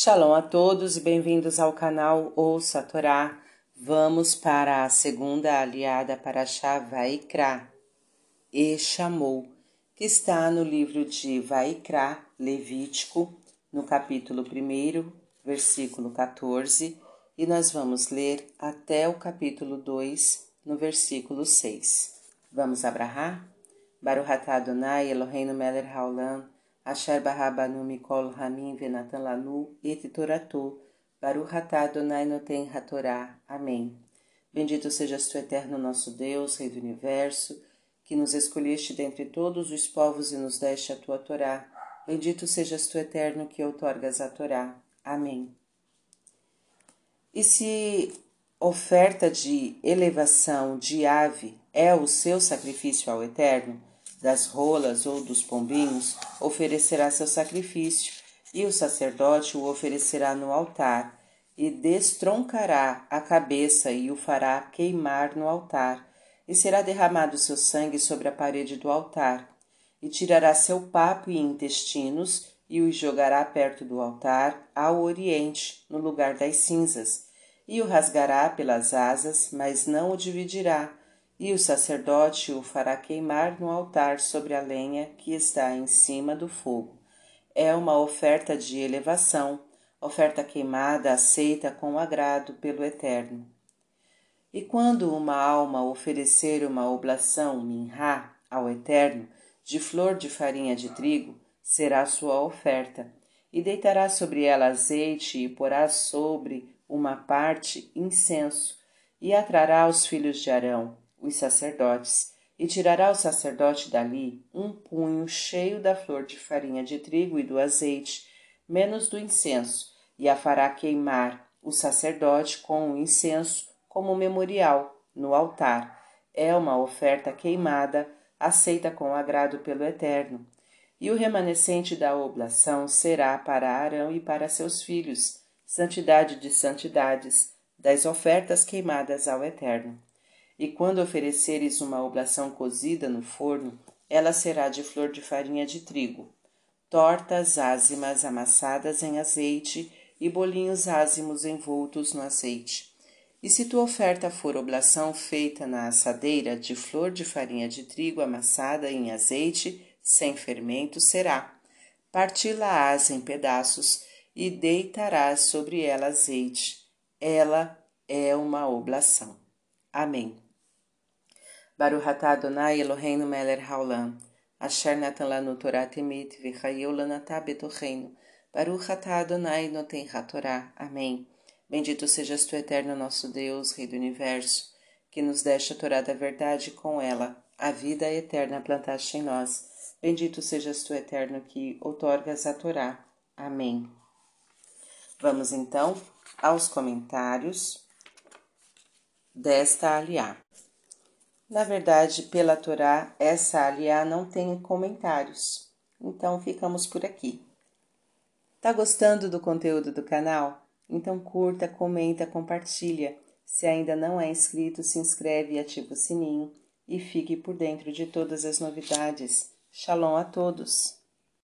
Shalom a todos e bem-vindos ao canal Ouça a Torá. Vamos para a segunda aliada para Vaikra e chamou, que está no livro de Vaikra, Levítico, no capítulo 1, versículo 14, e nós vamos ler até o capítulo 2, no versículo 6. Vamos abrahar? Baruch Adonai Eloheinu melech haolam Asher Barrabanu Mikol Ramin Venatan Lanu Et Toratu Baruch Atah Adonai Noten Hatorá. Amém. Bendito sejas tu, eterno nosso Deus, Rei do Universo, que nos escolheste dentre todos os povos e nos deste a tua Torá. Bendito sejas tu, eterno, que outorgas a Torá. Amém. E se oferta de elevação de ave é o seu sacrifício ao Eterno, das rolas ou dos pombinhos, oferecerá seu sacrifício, e o sacerdote o oferecerá no altar, e destroncará a cabeça e o fará queimar no altar, e será derramado seu sangue sobre a parede do altar, e tirará seu papo e intestinos, e os jogará perto do altar, ao oriente, no lugar das cinzas, e o rasgará pelas asas, mas não o dividirá, e o sacerdote o fará queimar no altar sobre a lenha que está em cima do fogo. É uma oferta de elevação, oferta queimada aceita com agrado pelo Eterno. E quando uma alma oferecer uma oblação minhá ao Eterno, de flor de farinha de trigo, será sua oferta, e deitará sobre ela azeite e porá sobre uma parte incenso, e atrará os filhos de Arão, os sacerdotes, e tirará o sacerdote dali um punho cheio da flor de farinha de trigo e do azeite, menos do incenso, e a fará queimar o sacerdote com o incenso como memorial no altar. É uma oferta queimada, aceita com agrado pelo Eterno. E o remanescente da oblação será para Arão e para seus filhos, santidade de santidades, das ofertas queimadas ao Eterno. E quando ofereceres uma oblação cozida no forno, ela será de flor de farinha de trigo, tortas ázimas amassadas em azeite e bolinhos ázimos envoltos no azeite. E se tua oferta for oblação feita na assadeira de flor de farinha de trigo amassada em azeite, sem fermento será. Parti-la-ás em pedaços e deitarás sobre ela azeite. Ela é uma oblação. Amém. Baruch atah Adonai Eloheinu melech haolam, asher natan lanu Torah temet v'chayeu lanatah betocheinu, Baruch atah Adonai noten hatorá. Amém. Bendito sejas tu, eterno nosso Deus, Rei do Universo, que nos deste a Torá da verdade com ela, a vida eterna plantaste em nós. Bendito sejas tu, eterno, que outorgas a Torá. Amém. Vamos então aos comentários desta aliá. Na verdade, pela Torá, essa aliá não tem comentários. Então ficamos por aqui. Tá gostando do conteúdo do canal? Então curta, comenta, compartilha. Se ainda não é inscrito, se inscreve e ativa o sininho e fique por dentro de todas as novidades. Shalom a todos!